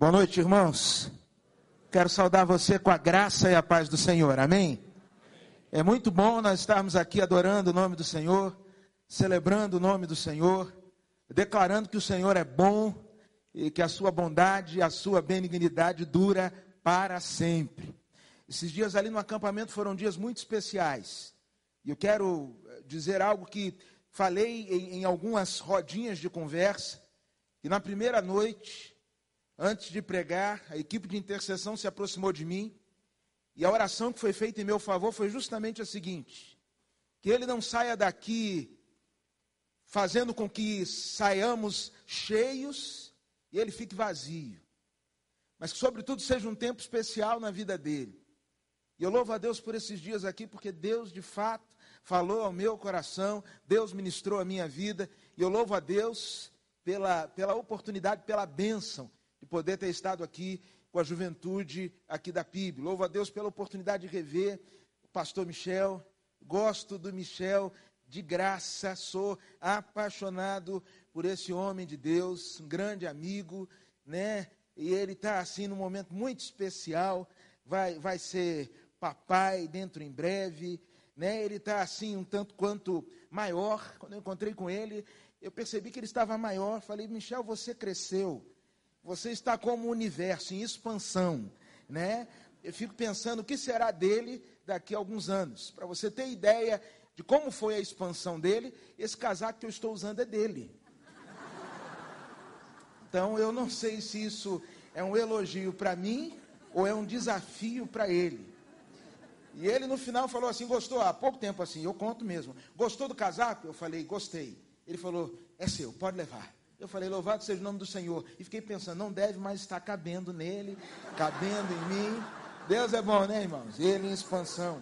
Boa noite, irmãos. Quero saudar você com a graça e a paz do Senhor. Amém? É muito bom nós estarmos aqui adorando o nome do Senhor, celebrando o nome do Senhor, declarando que o Senhor é bom e que a sua bondade e a sua benignidade dura para sempre. Esses dias ali no acampamento foram dias muito especiais. E eu quero eh, dizer algo que falei em, em algumas rodinhas de conversa, que na primeira noite Antes de pregar, a equipe de intercessão se aproximou de mim e a oração que foi feita em meu favor foi justamente a seguinte: que ele não saia daqui fazendo com que saiamos cheios e ele fique vazio, mas que, sobretudo, seja um tempo especial na vida dele. E eu louvo a Deus por esses dias aqui, porque Deus, de fato, falou ao meu coração, Deus ministrou a minha vida, e eu louvo a Deus pela, pela oportunidade, pela bênção poder ter estado aqui com a juventude aqui da PIB. Louvo a Deus pela oportunidade de rever o pastor Michel. Gosto do Michel de graça, sou apaixonado por esse homem de Deus, um grande amigo, né? E ele está assim num momento muito especial, vai, vai ser papai dentro em breve, né? Ele está assim um tanto quanto maior. Quando eu encontrei com ele, eu percebi que ele estava maior. Falei, Michel, você cresceu. Você está como um universo em expansão, né? Eu fico pensando o que será dele daqui a alguns anos. Para você ter ideia de como foi a expansão dele, esse casaco que eu estou usando é dele. Então eu não sei se isso é um elogio para mim ou é um desafio para ele. E ele no final falou assim: gostou? Há pouco tempo assim, eu conto mesmo. Gostou do casaco? Eu falei: gostei. Ele falou: é seu, pode levar. Eu falei, louvado seja o nome do Senhor. E fiquei pensando, não deve mais estar cabendo nele, cabendo em mim. Deus é bom, né, irmãos? Ele em expansão.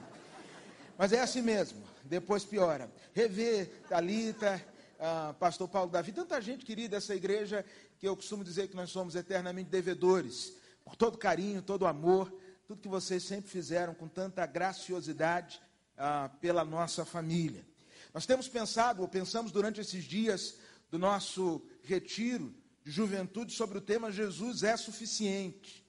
Mas é assim mesmo, depois piora. Rever Talita, ah, pastor Paulo Davi, tanta gente querida dessa igreja que eu costumo dizer que nós somos eternamente devedores. Por todo carinho, todo amor, tudo que vocês sempre fizeram com tanta graciosidade ah, pela nossa família. Nós temos pensado, ou pensamos durante esses dias, do nosso retiro de juventude sobre o tema Jesus é suficiente.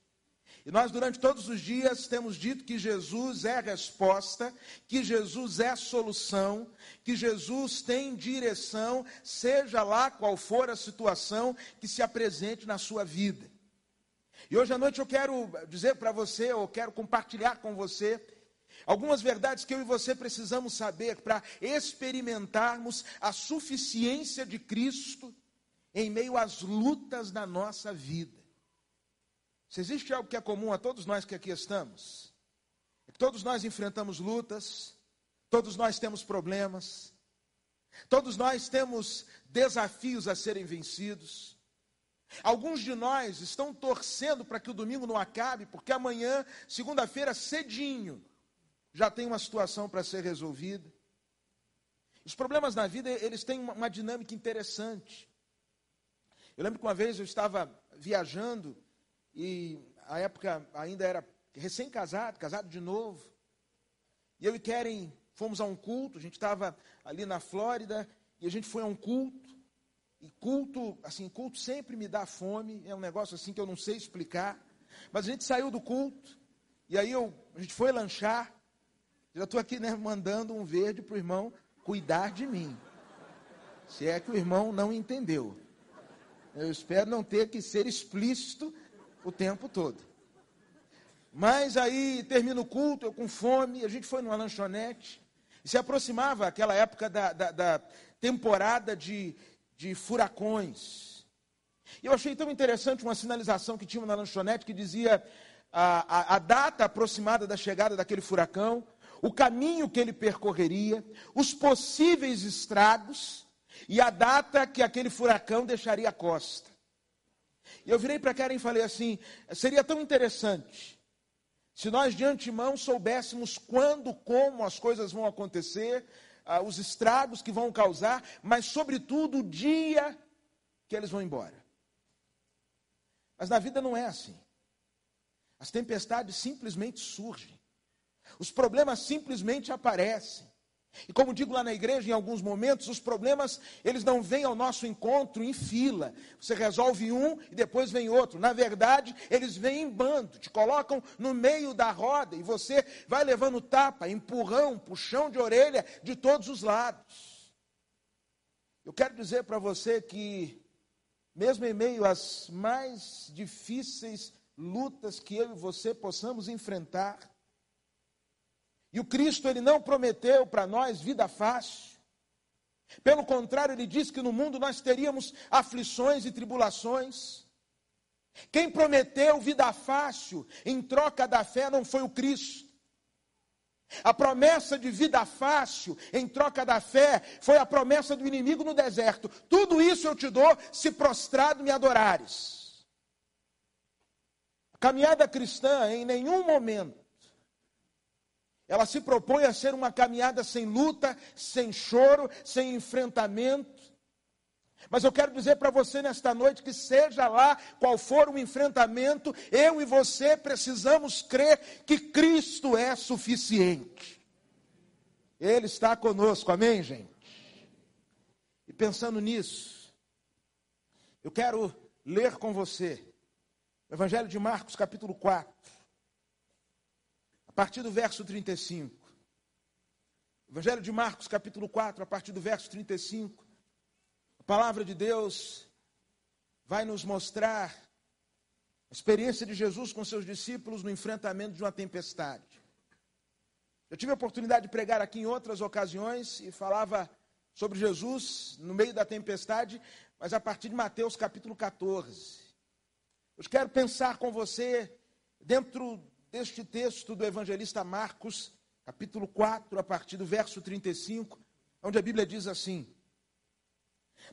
E nós, durante todos os dias, temos dito que Jesus é a resposta, que Jesus é a solução, que Jesus tem direção, seja lá qual for a situação que se apresente na sua vida. E hoje à noite eu quero dizer para você, ou quero compartilhar com você, Algumas verdades que eu e você precisamos saber para experimentarmos a suficiência de Cristo em meio às lutas da nossa vida. Se existe algo que é comum a todos nós que aqui estamos, é que todos nós enfrentamos lutas, todos nós temos problemas, todos nós temos desafios a serem vencidos. Alguns de nós estão torcendo para que o domingo não acabe, porque amanhã, segunda-feira, cedinho, já tem uma situação para ser resolvida. Os problemas na vida, eles têm uma dinâmica interessante. Eu lembro que uma vez eu estava viajando e a época ainda era recém-casado, casado de novo. E eu e Keren fomos a um culto, a gente estava ali na Flórida e a gente foi a um culto. E culto, assim, culto sempre me dá fome, é um negócio assim que eu não sei explicar. Mas a gente saiu do culto e aí eu, a gente foi lanchar. Já estou aqui né, mandando um verde para o irmão cuidar de mim. Se é que o irmão não entendeu. Eu espero não ter que ser explícito o tempo todo. Mas aí termina o culto, eu com fome, a gente foi numa lanchonete. E se aproximava aquela época da, da, da temporada de, de furacões. E eu achei tão interessante uma sinalização que tinha na lanchonete que dizia a, a, a data aproximada da chegada daquele furacão, o caminho que ele percorreria, os possíveis estragos e a data que aquele furacão deixaria a costa. E eu virei para Karen e falei assim: seria tão interessante se nós de antemão soubéssemos quando, como as coisas vão acontecer, ah, os estragos que vão causar, mas sobretudo o dia que eles vão embora. Mas na vida não é assim. As tempestades simplesmente surgem. Os problemas simplesmente aparecem. E como digo lá na igreja, em alguns momentos, os problemas, eles não vêm ao nosso encontro em fila. Você resolve um e depois vem outro. Na verdade, eles vêm em bando, te colocam no meio da roda e você vai levando tapa, empurrão, puxão de orelha de todos os lados. Eu quero dizer para você que, mesmo em meio às mais difíceis lutas que eu e você possamos enfrentar, e o Cristo, ele não prometeu para nós vida fácil. Pelo contrário, ele disse que no mundo nós teríamos aflições e tribulações. Quem prometeu vida fácil em troca da fé não foi o Cristo. A promessa de vida fácil em troca da fé foi a promessa do inimigo no deserto. Tudo isso eu te dou se prostrado me adorares. A caminhada cristã em nenhum momento ela se propõe a ser uma caminhada sem luta, sem choro, sem enfrentamento. Mas eu quero dizer para você nesta noite que, seja lá qual for o enfrentamento, eu e você precisamos crer que Cristo é suficiente. Ele está conosco, amém, gente? E pensando nisso, eu quero ler com você o Evangelho de Marcos, capítulo 4 partir do verso 35. Evangelho de Marcos, capítulo 4, a partir do verso 35. A palavra de Deus vai nos mostrar a experiência de Jesus com seus discípulos no enfrentamento de uma tempestade. Eu tive a oportunidade de pregar aqui em outras ocasiões e falava sobre Jesus no meio da tempestade, mas a partir de Mateus capítulo 14. Eu quero pensar com você dentro deste texto do evangelista Marcos, capítulo 4, a partir do verso 35, onde a Bíblia diz assim: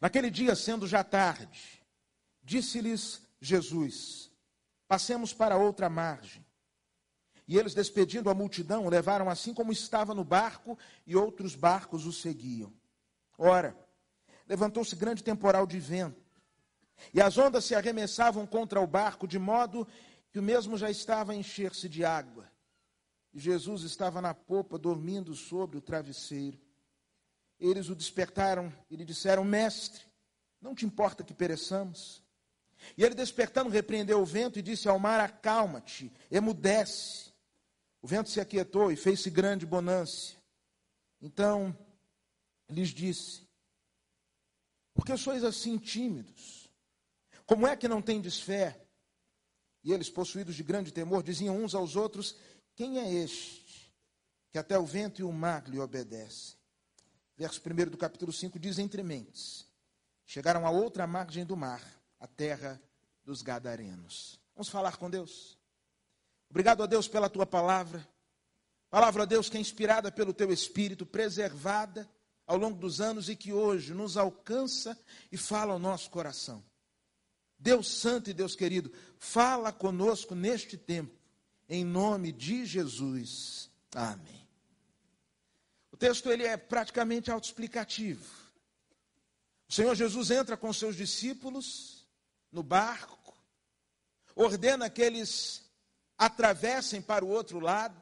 Naquele dia, sendo já tarde, disse-lhes Jesus: Passemos para outra margem. E eles, despedindo a multidão, levaram assim como estava no barco, e outros barcos o seguiam. Ora, levantou-se grande temporal de vento, e as ondas se arremessavam contra o barco, de modo que o mesmo já estava a encher-se de água. E Jesus estava na popa, dormindo sobre o travesseiro. Eles o despertaram e lhe disseram: Mestre, não te importa que pereçamos? E ele, despertando, repreendeu o vento e disse ao mar: Acalma-te, emudece. O vento se aquietou e fez-se grande bonância. Então lhes disse: Por que sois assim tímidos? Como é que não tendes fé? E eles, possuídos de grande temor, diziam uns aos outros: Quem é este que até o vento e o mar lhe obedecem? Verso 1 do capítulo 5 diz: Entre mentes, chegaram a outra margem do mar, a terra dos Gadarenos. Vamos falar com Deus? Obrigado a Deus pela tua palavra. Palavra a Deus que é inspirada pelo teu espírito, preservada ao longo dos anos e que hoje nos alcança e fala ao nosso coração. Deus Santo e Deus querido, fala conosco neste tempo, em nome de Jesus. Amém. O texto ele é praticamente autoexplicativo. O Senhor Jesus entra com seus discípulos no barco, ordena que eles atravessem para o outro lado.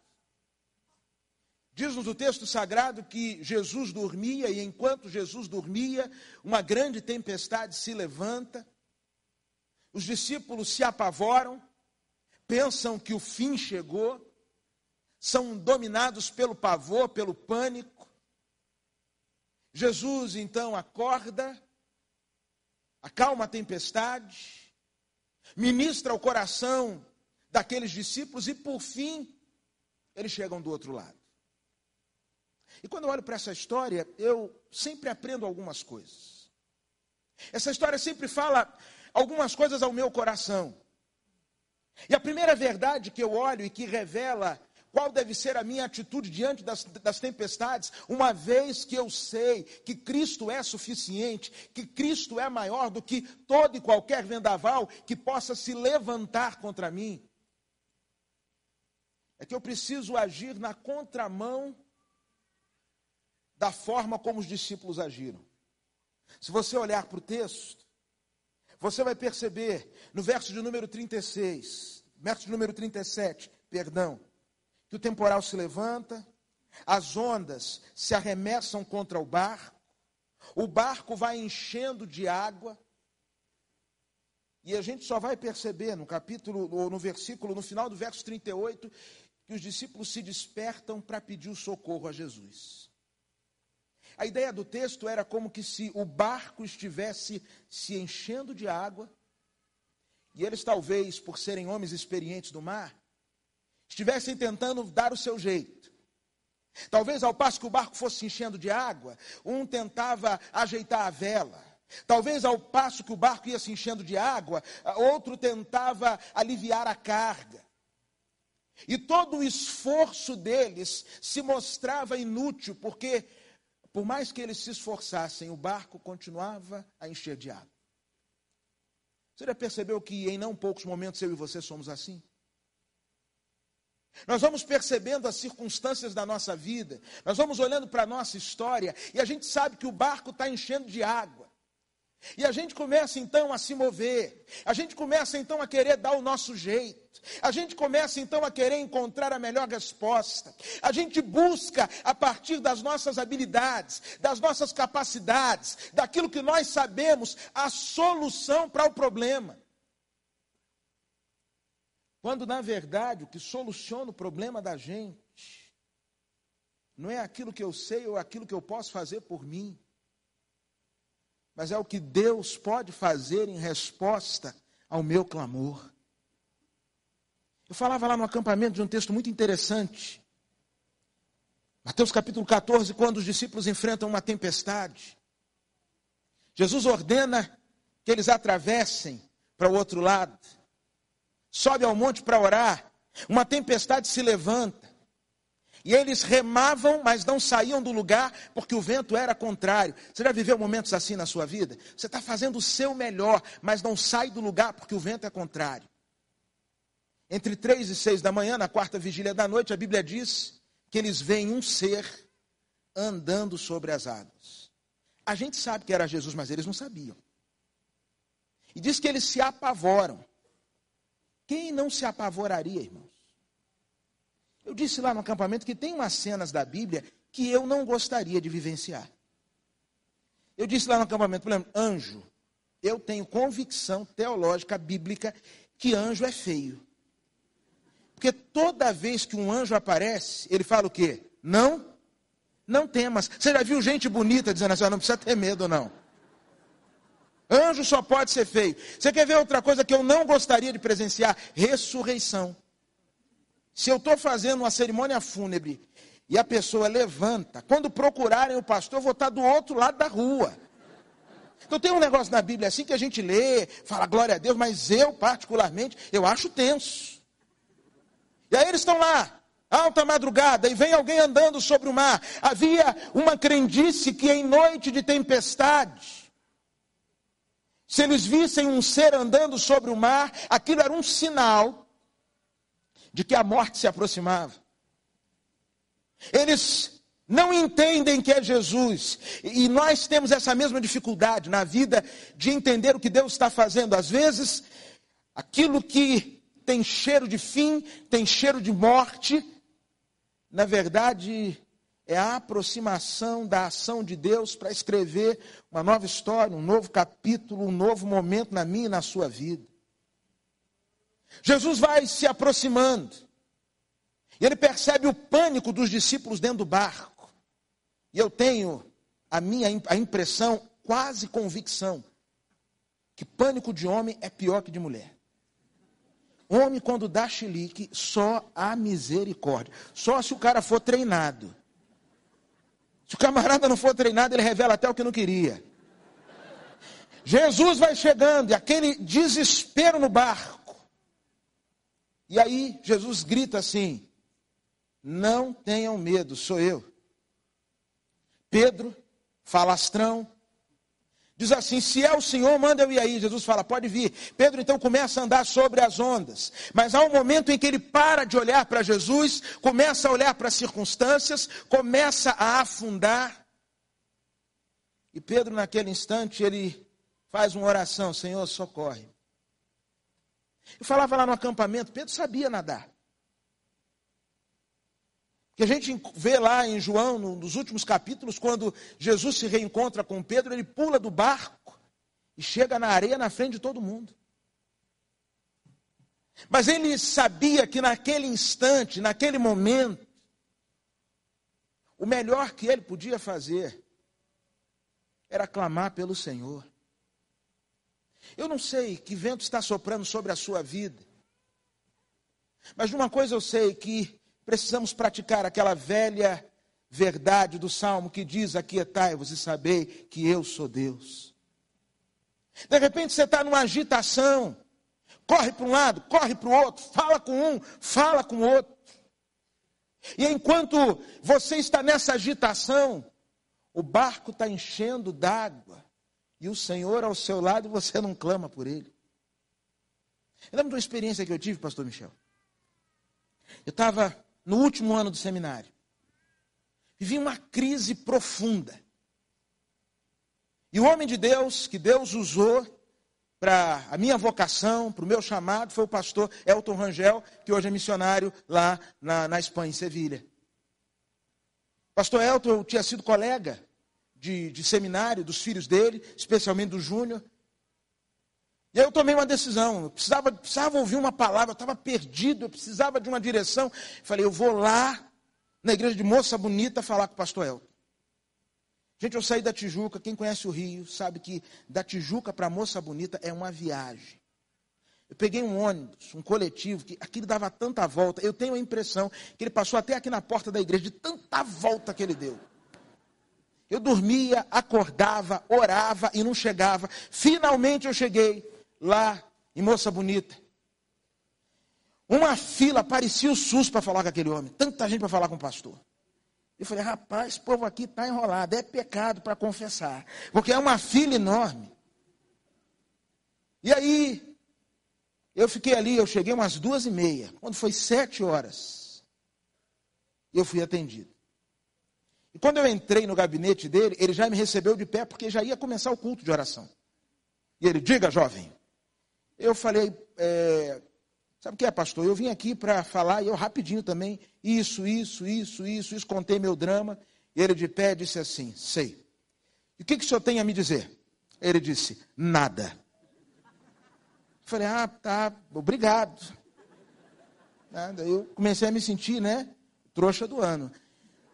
Diz-nos o texto sagrado que Jesus dormia, e enquanto Jesus dormia, uma grande tempestade se levanta. Os discípulos se apavoram, pensam que o fim chegou, são dominados pelo pavor, pelo pânico. Jesus então acorda, acalma a tempestade, ministra o coração daqueles discípulos e, por fim, eles chegam do outro lado. E quando eu olho para essa história, eu sempre aprendo algumas coisas. Essa história sempre fala algumas coisas ao meu coração. E a primeira verdade que eu olho e que revela qual deve ser a minha atitude diante das, das, tempestades, uma vez que eu sei que Cristo é suficiente, que Cristo é maior do que todo e qualquer vendaval que possa se levantar contra mim, é que eu preciso agir na contramão da forma como os discípulos agiram. Se você olhar para o texto, você vai perceber no verso de número 36, verso de número 37, perdão, que o temporal se levanta, as ondas se arremessam contra o barco, o barco vai enchendo de água, e a gente só vai perceber no capítulo, ou no versículo, no final do verso 38, que os discípulos se despertam para pedir o socorro a Jesus. A ideia do texto era como que se o barco estivesse se enchendo de água, e eles talvez, por serem homens experientes do mar, estivessem tentando dar o seu jeito. Talvez ao passo que o barco fosse enchendo de água, um tentava ajeitar a vela. Talvez ao passo que o barco ia se enchendo de água, outro tentava aliviar a carga. E todo o esforço deles se mostrava inútil, porque, por mais que eles se esforçassem, o barco continuava a encher de água. Você já percebeu que em não poucos momentos eu e você somos assim? Nós vamos percebendo as circunstâncias da nossa vida, nós vamos olhando para a nossa história e a gente sabe que o barco está enchendo de água. E a gente começa então a se mover, a gente começa então a querer dar o nosso jeito, a gente começa então a querer encontrar a melhor resposta, a gente busca a partir das nossas habilidades, das nossas capacidades, daquilo que nós sabemos, a solução para o problema. Quando, na verdade, o que soluciona o problema da gente não é aquilo que eu sei ou aquilo que eu posso fazer por mim, mas é o que Deus pode fazer em resposta ao meu clamor. Eu falava lá no acampamento de um texto muito interessante. Mateus capítulo 14, quando os discípulos enfrentam uma tempestade. Jesus ordena que eles atravessem para o outro lado sobe ao monte para orar, uma tempestade se levanta. E eles remavam, mas não saíam do lugar, porque o vento era contrário. Você já viveu momentos assim na sua vida? Você está fazendo o seu melhor, mas não sai do lugar porque o vento é contrário. Entre três e seis da manhã, na quarta vigília da noite, a Bíblia diz que eles veem um ser andando sobre as águas. A gente sabe que era Jesus, mas eles não sabiam. E diz que eles se apavoram. Quem não se apavoraria, irmãos? Eu disse lá no acampamento que tem umas cenas da Bíblia que eu não gostaria de vivenciar. Eu disse lá no acampamento, por exemplo, anjo. Eu tenho convicção teológica bíblica que anjo é feio. Porque toda vez que um anjo aparece, ele fala o quê? Não, não temas. Você já viu gente bonita dizendo assim, não precisa ter medo não. Anjo só pode ser feio. Você quer ver outra coisa que eu não gostaria de presenciar? Ressurreição. Se eu estou fazendo uma cerimônia fúnebre e a pessoa levanta, quando procurarem o pastor, eu vou estar do outro lado da rua. Então tem um negócio na Bíblia assim que a gente lê, fala glória a Deus, mas eu, particularmente, eu acho tenso. E aí eles estão lá, alta madrugada, e vem alguém andando sobre o mar. Havia uma crendice que em noite de tempestade, se eles vissem um ser andando sobre o mar, aquilo era um sinal de que a morte se aproximava. Eles não entendem que é Jesus. E nós temos essa mesma dificuldade na vida de entender o que Deus está fazendo. Às vezes, aquilo que tem cheiro de fim, tem cheiro de morte, na verdade, é a aproximação da ação de Deus para escrever uma nova história, um novo capítulo, um novo momento na minha e na sua vida. Jesus vai se aproximando. E ele percebe o pânico dos discípulos dentro do barco. E eu tenho a minha a impressão, quase convicção, que pânico de homem é pior que de mulher. Homem, quando dá chilique, só há misericórdia. Só se o cara for treinado. Se o camarada não for treinado, ele revela até o que não queria. Jesus vai chegando e aquele desespero no barco. E aí Jesus grita assim: Não tenham medo, sou eu. Pedro, falastrão, Diz assim: se é o Senhor, manda eu ir aí. Jesus fala: pode vir. Pedro então começa a andar sobre as ondas. Mas há um momento em que ele para de olhar para Jesus, começa a olhar para as circunstâncias, começa a afundar. E Pedro, naquele instante, ele faz uma oração: Senhor, socorre. Eu falava lá no acampamento: Pedro sabia nadar. Que a gente vê lá em João, nos últimos capítulos, quando Jesus se reencontra com Pedro, ele pula do barco e chega na areia na frente de todo mundo. Mas ele sabia que naquele instante, naquele momento, o melhor que ele podia fazer era clamar pelo Senhor. Eu não sei que vento está soprando sobre a sua vida, mas de uma coisa eu sei que precisamos praticar aquela velha verdade do salmo que diz: Aquietai-vos e sabei que eu sou Deus. De repente você está numa agitação, corre para um lado, corre para o outro, fala com um, fala com o outro. E enquanto você está nessa agitação, o barco está enchendo d'água, e o Senhor ao seu lado e você não clama por ele. Eu lembro de uma experiência que eu tive, pastor Michel. Eu estava no último ano do seminário. Vivi uma crise profunda. E o homem de Deus, que Deus usou para a minha vocação, para o meu chamado, foi o pastor Elton Rangel, que hoje é missionário lá na, na Espanha, em Sevilha. Pastor Elton, eu tinha sido colega de, de seminário dos filhos dele, especialmente do Júnior. E aí eu tomei uma decisão, eu precisava, precisava ouvir uma palavra, eu estava perdido, eu precisava de uma direção. Falei, eu vou lá na igreja de Moça Bonita falar com o pastor Elton. Gente, eu saí da Tijuca, quem conhece o Rio sabe que da Tijuca para Moça Bonita é uma viagem. Eu peguei um ônibus, um coletivo, que aquilo dava tanta volta. Eu tenho a impressão que ele passou até aqui na porta da igreja, de tanta volta que ele deu. Eu dormia, acordava, orava e não chegava. Finalmente eu cheguei lá em Moça Bonita. Uma fila, parecia o SUS para falar com aquele homem. Tanta gente para falar com o pastor. Eu falei, rapaz, esse povo aqui está enrolado, é pecado para confessar, porque é uma fila enorme. E aí, eu fiquei ali, eu cheguei umas duas e meia, quando foi sete horas, eu fui atendido. E quando eu entrei no gabinete dele, ele já me recebeu de pé, porque já ia começar o culto de oração. E ele, diga, jovem. Eu falei, é, Sabe o que é, pastor? Eu vim aqui para falar, e eu rapidinho também, isso, isso, isso, isso, isso, contei meu drama. E ele de pé disse assim: Sei. E o que, que o senhor tem a me dizer? Ele disse: Nada. Eu falei: Ah, tá, obrigado. Daí eu comecei a me sentir, né? Trouxa do ano.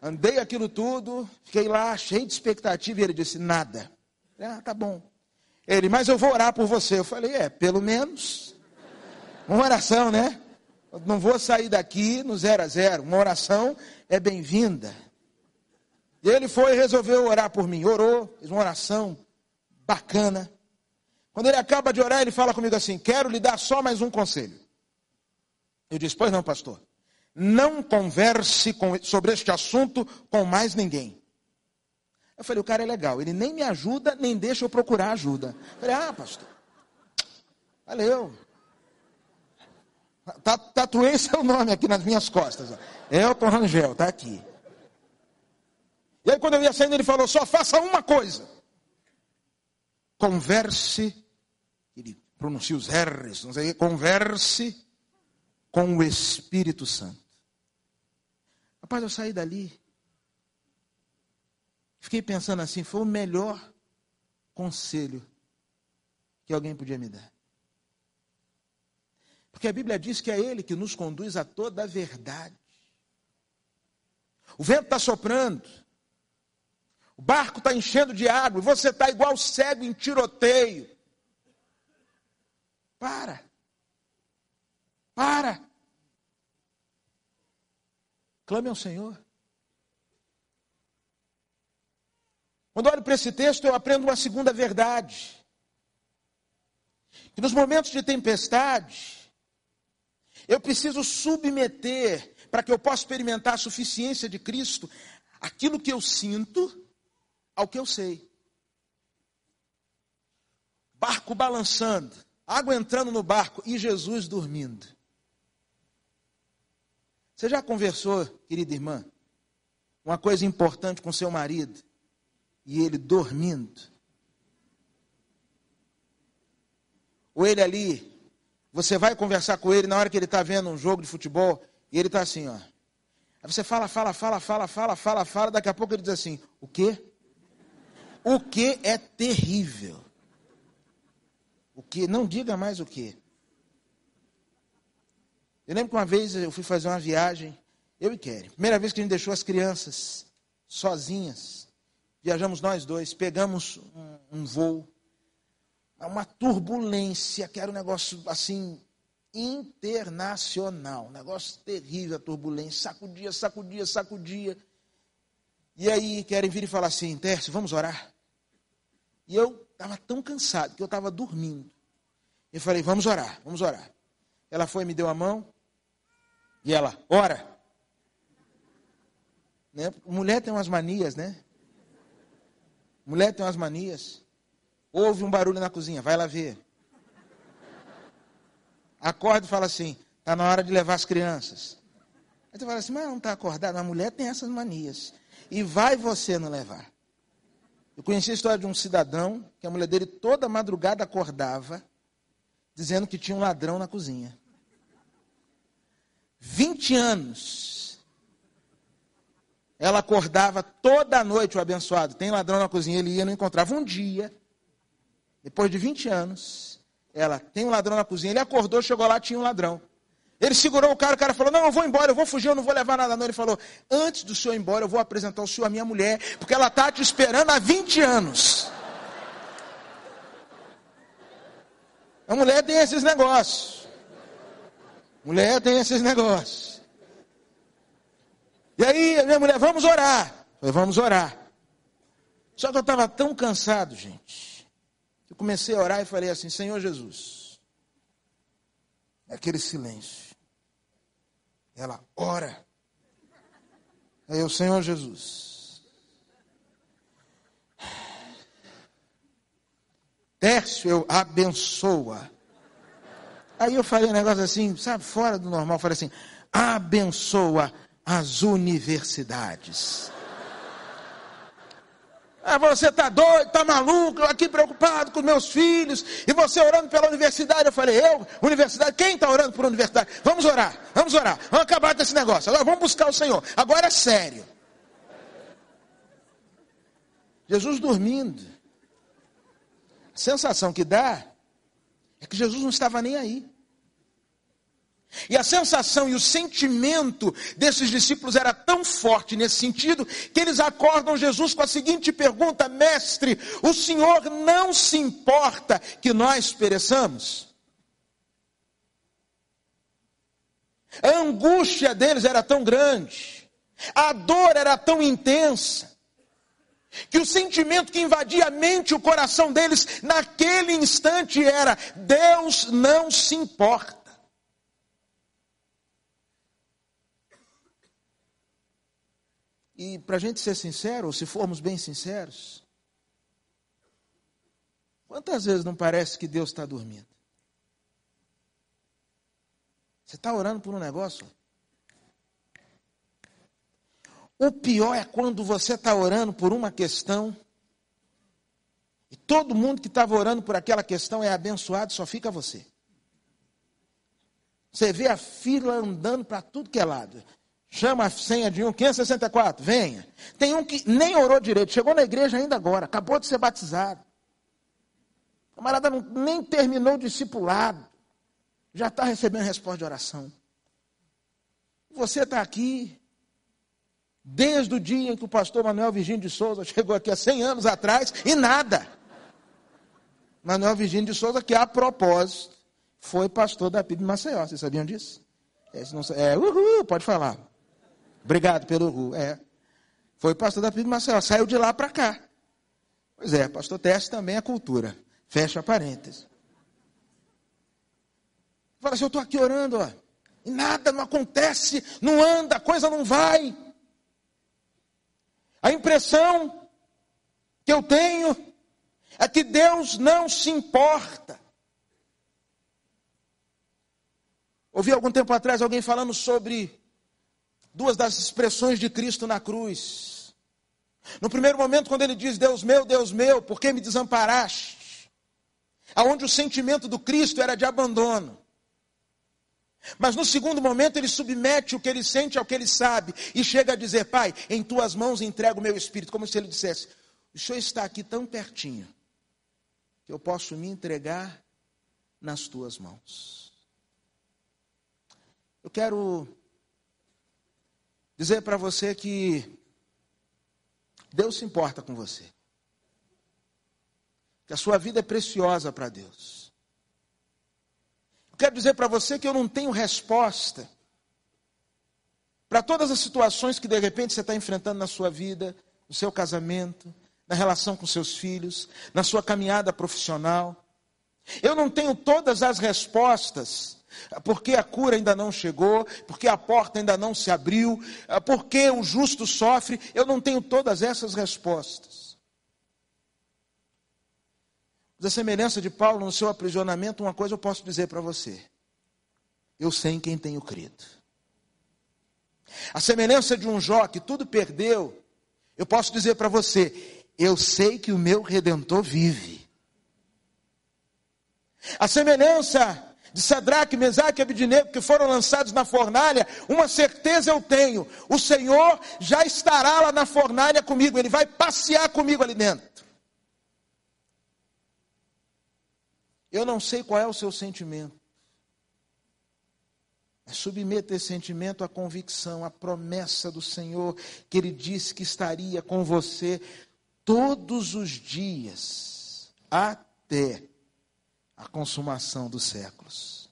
Andei aquilo tudo, fiquei lá cheio de expectativa e ele disse: Nada. Ah, tá bom. Ele, mas eu vou orar por você. Eu falei: É, pelo menos. Uma oração, né? não vou sair daqui no zero a zero. Uma oração é bem-vinda. E ele foi e resolveu orar por mim. Orou, fez uma oração bacana. Quando ele acaba de orar, ele fala comigo assim: Quero lhe dar só mais um conselho. Eu disse: Pois não, pastor. Não converse com, sobre este assunto com mais ninguém. Eu falei: O cara é legal. Ele nem me ajuda, nem deixa eu procurar ajuda. Eu falei: Ah, pastor. Valeu. Tatuei seu nome aqui nas minhas costas. Elton Rangel, está aqui. E aí, quando eu ia saindo, ele falou: só faça uma coisa. Converse, ele pronuncia os R's, não sei, converse com o Espírito Santo. Rapaz, eu saí dali. Fiquei pensando assim: foi o melhor conselho que alguém podia me dar. Porque a Bíblia diz que é Ele que nos conduz a toda a verdade. O vento está soprando, o barco está enchendo de água, e você está igual cego em tiroteio. Para. Para. Clame ao Senhor. Quando olho para esse texto, eu aprendo uma segunda verdade. Que nos momentos de tempestade, eu preciso submeter, para que eu possa experimentar a suficiência de Cristo, aquilo que eu sinto ao que eu sei. Barco balançando, água entrando no barco e Jesus dormindo. Você já conversou, querida irmã, uma coisa importante com seu marido e ele dormindo? Ou ele ali você vai conversar com ele na hora que ele está vendo um jogo de futebol e ele está assim, ó. Aí você fala, fala, fala, fala, fala, fala, fala, daqui a pouco ele diz assim: o quê? O que é terrível. O que? Não diga mais o que. Eu lembro que uma vez eu fui fazer uma viagem, eu e Kelly. Primeira vez que a gente deixou as crianças sozinhas. Viajamos nós dois, pegamos um, um voo. Uma turbulência, que era um negócio assim, internacional. Um negócio terrível, a turbulência. Sacudia, sacudia, sacudia. E aí querem vir e falar assim, Tércio, vamos orar? E eu estava tão cansado que eu estava dormindo. Eu falei, vamos orar, vamos orar. Ela foi, me deu a mão. E ela, ora. Né? Mulher tem umas manias, né? Mulher tem umas manias. Houve um barulho na cozinha, vai lá ver. Acorda e fala assim, está na hora de levar as crianças. Aí tu fala assim, mas não está acordado. A mulher tem essas manias. E vai você não levar. Eu conheci a história de um cidadão que a mulher dele toda madrugada acordava dizendo que tinha um ladrão na cozinha. 20 anos. Ela acordava toda noite, o abençoado. Tem ladrão na cozinha, ele ia, não encontrava. Um dia, depois de 20 anos, ela tem um ladrão na cozinha. Ele acordou, chegou lá, tinha um ladrão. Ele segurou o cara, o cara falou: Não, eu vou embora, eu vou fugir, eu não vou levar nada. Não. Ele falou: Antes do senhor ir embora, eu vou apresentar o senhor à minha mulher, porque ela está te esperando há 20 anos. A mulher tem esses negócios. Mulher tem esses negócios. E aí, a minha mulher, vamos orar. Eu falei, vamos orar. Só que eu estava tão cansado, gente. Eu comecei a orar e falei assim: Senhor Jesus. Aquele silêncio. Ela ora. Aí o Senhor Jesus. Tércio, eu abençoa. Aí eu falei um negócio assim, sabe, fora do normal, falei assim, abençoa as universidades. Ah, você está doido, está maluco, aqui preocupado com meus filhos, e você orando pela universidade. Eu falei, eu? Universidade? Quem está orando por universidade? Vamos orar, vamos orar, vamos acabar com esse negócio. Agora vamos buscar o Senhor. Agora é sério. Jesus dormindo. A sensação que dá é que Jesus não estava nem aí. E a sensação e o sentimento desses discípulos era tão forte nesse sentido que eles acordam Jesus com a seguinte pergunta: Mestre, o Senhor não se importa que nós pereçamos? A angústia deles era tão grande, a dor era tão intensa, que o sentimento que invadia a mente e o coração deles naquele instante era: Deus não se importa. E para a gente ser sincero, ou se formos bem sinceros, quantas vezes não parece que Deus está dormindo? Você está orando por um negócio? O pior é quando você está orando por uma questão e todo mundo que estava orando por aquela questão é abençoado, só fica você. Você vê a fila andando para tudo que é lado. Chama a senha de um, 564, venha. Tem um que nem orou direito, chegou na igreja ainda agora, acabou de ser batizado. O camarada nem terminou o discipulado, já está recebendo resposta de oração. Você está aqui, desde o dia em que o pastor Manuel Virgínio de Souza chegou aqui há 100 anos atrás, e nada. Manuel Virgínio de Souza, que a propósito, foi pastor da PIB Maceió. Vocês sabiam disso? É uhul, pode falar. Obrigado pelo Ru. É. Foi pastor da PIB Marcelo, saiu de lá para cá. Pois é, pastor Teste também é cultura. Fecha parênteses. Fala assim, eu estou aqui orando, ó, e nada não acontece, não anda, a coisa não vai. A impressão que eu tenho é que Deus não se importa. Ouvi algum tempo atrás alguém falando sobre duas das expressões de Cristo na cruz. No primeiro momento, quando ele diz: Deus meu, Deus meu, por que me desamparaste? Aonde o sentimento do Cristo era de abandono. Mas no segundo momento ele submete o que ele sente ao que ele sabe e chega a dizer: Pai, em tuas mãos entrego o meu espírito, como se ele dissesse: O Senhor está aqui tão pertinho que eu posso me entregar nas tuas mãos. Eu quero dizer para você que Deus se importa com você. Que a sua vida é preciosa para Deus. Eu quero dizer para você que eu não tenho resposta para todas as situações que de repente você está enfrentando na sua vida, no seu casamento, na relação com seus filhos, na sua caminhada profissional. Eu não tenho todas as respostas, porque a cura ainda não chegou, porque a porta ainda não se abriu, porque o justo sofre. Eu não tenho todas essas respostas. Mas a semelhança de Paulo no seu aprisionamento, uma coisa eu posso dizer para você: eu sei em quem tenho crido. A semelhança de um Jó que tudo perdeu, eu posso dizer para você: eu sei que o meu redentor vive. A semelhança de Sadraque, Mesaque e Abidinego, que foram lançados na fornalha, uma certeza eu tenho: o Senhor já estará lá na fornalha comigo, Ele vai passear comigo ali dentro. Eu não sei qual é o seu sentimento, mas submeta esse sentimento à convicção, à promessa do Senhor, que Ele disse que estaria com você todos os dias, até a consumação dos séculos.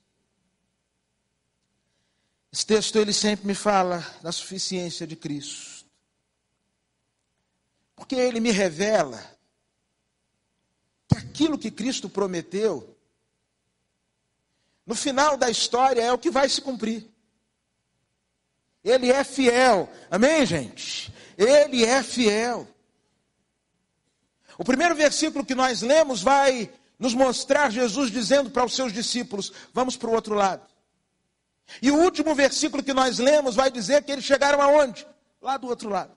Esse texto ele sempre me fala da suficiência de Cristo. Porque ele me revela que aquilo que Cristo prometeu, no final da história é o que vai se cumprir. Ele é fiel. Amém, gente? Ele é fiel. O primeiro versículo que nós lemos vai nos mostrar Jesus dizendo para os seus discípulos: vamos para o outro lado. E o último versículo que nós lemos vai dizer que eles chegaram aonde? Lá do outro lado.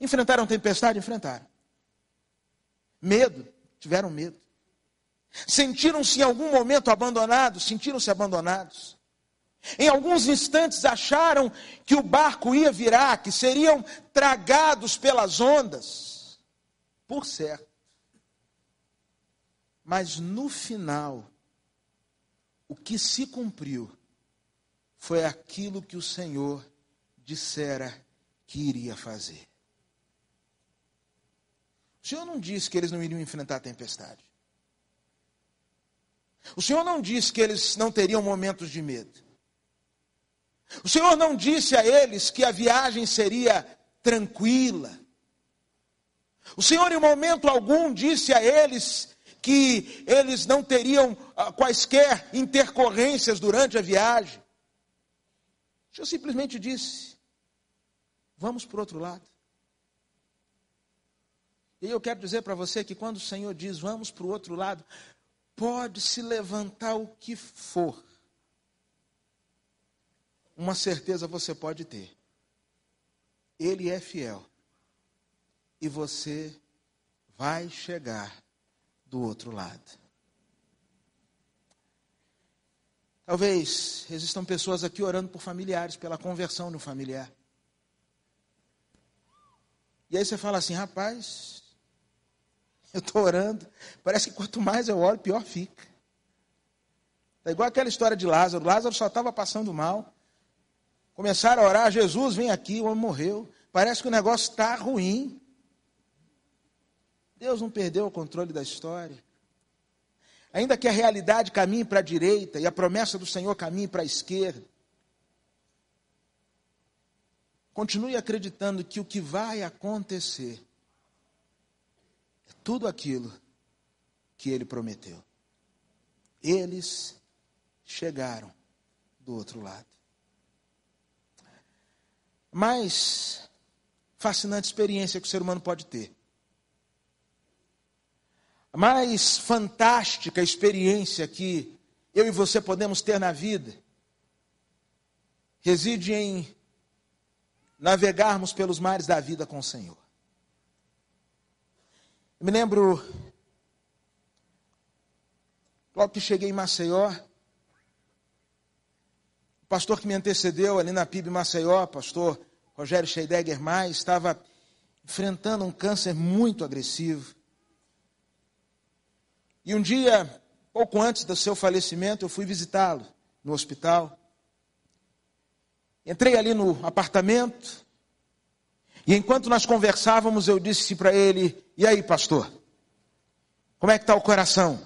Enfrentaram tempestade? Enfrentaram. Medo? Tiveram medo. Sentiram-se em algum momento abandonados? Sentiram-se abandonados. Em alguns instantes acharam que o barco ia virar, que seriam tragados pelas ondas. Por certo. Mas no final, o que se cumpriu foi aquilo que o Senhor dissera que iria fazer. O Senhor não disse que eles não iriam enfrentar a tempestade. O Senhor não disse que eles não teriam momentos de medo. O Senhor não disse a eles que a viagem seria tranquila. O Senhor, em momento algum, disse a eles que eles não teriam ah, quaisquer intercorrências durante a viagem. O Senhor simplesmente disse: vamos para o outro lado. E eu quero dizer para você que quando o Senhor diz vamos para o outro lado, pode se levantar o que for. Uma certeza você pode ter. Ele é fiel. E você vai chegar do outro lado. Talvez existam pessoas aqui orando por familiares, pela conversão do familiar. E aí você fala assim, rapaz, eu estou orando, parece que quanto mais eu oro, pior fica. É igual aquela história de Lázaro. Lázaro só estava passando mal. Começaram a orar, Jesus, vem aqui, o homem morreu. Parece que o negócio está ruim. Deus não perdeu o controle da história. Ainda que a realidade caminhe para a direita e a promessa do Senhor caminhe para a esquerda, continue acreditando que o que vai acontecer é tudo aquilo que ele prometeu. Eles chegaram do outro lado. Mais fascinante experiência que o ser humano pode ter mais fantástica experiência que eu e você podemos ter na vida reside em navegarmos pelos mares da vida com o Senhor. Eu me lembro, logo que cheguei em Maceió, pastor que me antecedeu ali na PIB Maceió, pastor Rogério Scheidegger Mais, estava enfrentando um câncer muito agressivo. E um dia, pouco antes do seu falecimento, eu fui visitá-lo no hospital. Entrei ali no apartamento, e enquanto nós conversávamos, eu disse para ele: E aí, pastor? Como é que está o coração?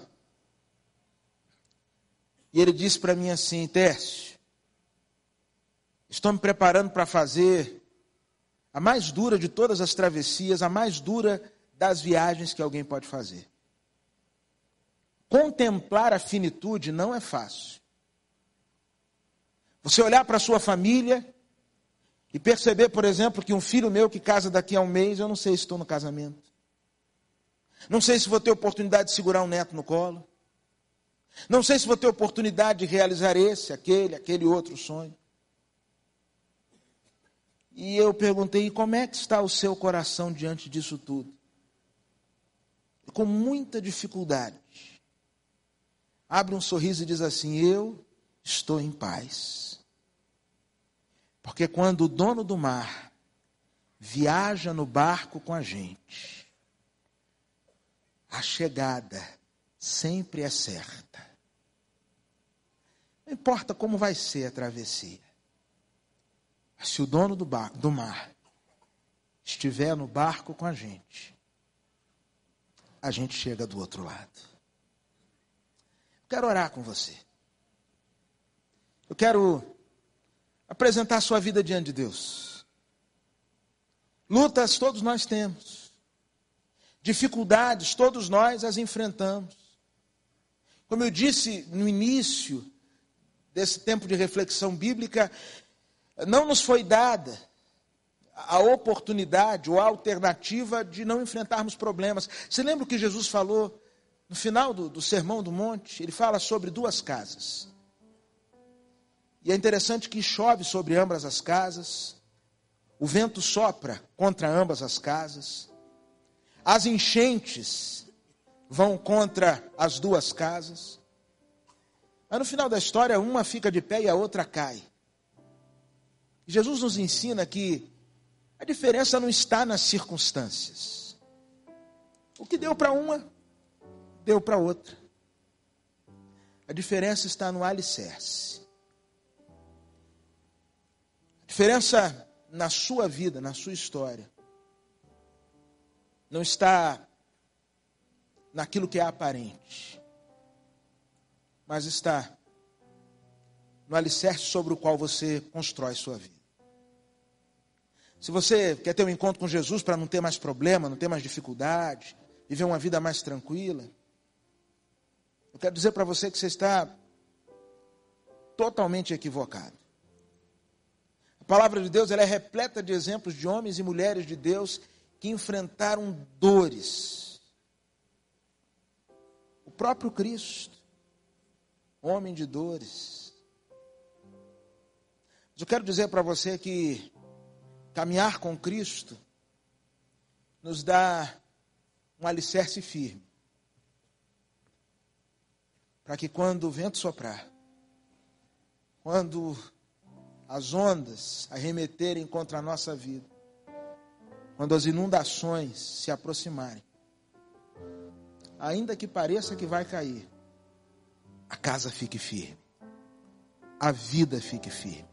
E ele disse para mim assim: Tércio, estou me preparando para fazer a mais dura de todas as travessias, a mais dura das viagens que alguém pode fazer. Contemplar a finitude não é fácil. Você olhar para a sua família e perceber, por exemplo, que um filho meu que casa daqui a um mês, eu não sei se estou no casamento. Não sei se vou ter oportunidade de segurar um neto no colo. Não sei se vou ter oportunidade de realizar esse, aquele, aquele outro sonho. E eu perguntei: como é que está o seu coração diante disso tudo? Com muita dificuldade. Abre um sorriso e diz assim: Eu estou em paz. Porque quando o dono do mar viaja no barco com a gente, a chegada sempre é certa. Não importa como vai ser a travessia. Se o dono do, barco, do mar estiver no barco com a gente, a gente chega do outro lado. Quero orar com você. Eu quero apresentar a sua vida diante de Deus. Lutas todos nós temos. Dificuldades todos nós as enfrentamos. Como eu disse no início desse tempo de reflexão bíblica, não nos foi dada a oportunidade ou a alternativa de não enfrentarmos problemas. Você lembra o que Jesus falou no final do, do Sermão do Monte? Ele fala sobre duas casas. E é interessante que chove sobre ambas as casas, o vento sopra contra ambas as casas, as enchentes vão contra as duas casas. Mas no final da história, uma fica de pé e a outra cai. Jesus nos ensina que a diferença não está nas circunstâncias. O que deu para uma, deu para outra. A diferença está no alicerce diferença na sua vida, na sua história, não está naquilo que é aparente, mas está no alicerce sobre o qual você constrói sua vida. Se você quer ter um encontro com Jesus para não ter mais problema, não ter mais dificuldade, viver uma vida mais tranquila, eu quero dizer para você que você está totalmente equivocado. A palavra de Deus ela é repleta de exemplos de homens e mulheres de Deus que enfrentaram dores. O próprio Cristo, homem de dores. Mas eu quero dizer para você que caminhar com Cristo nos dá um alicerce firme. Para que quando o vento soprar, quando as ondas arremeterem contra a nossa vida, quando as inundações se aproximarem, ainda que pareça que vai cair, a casa fique firme, a vida fique firme.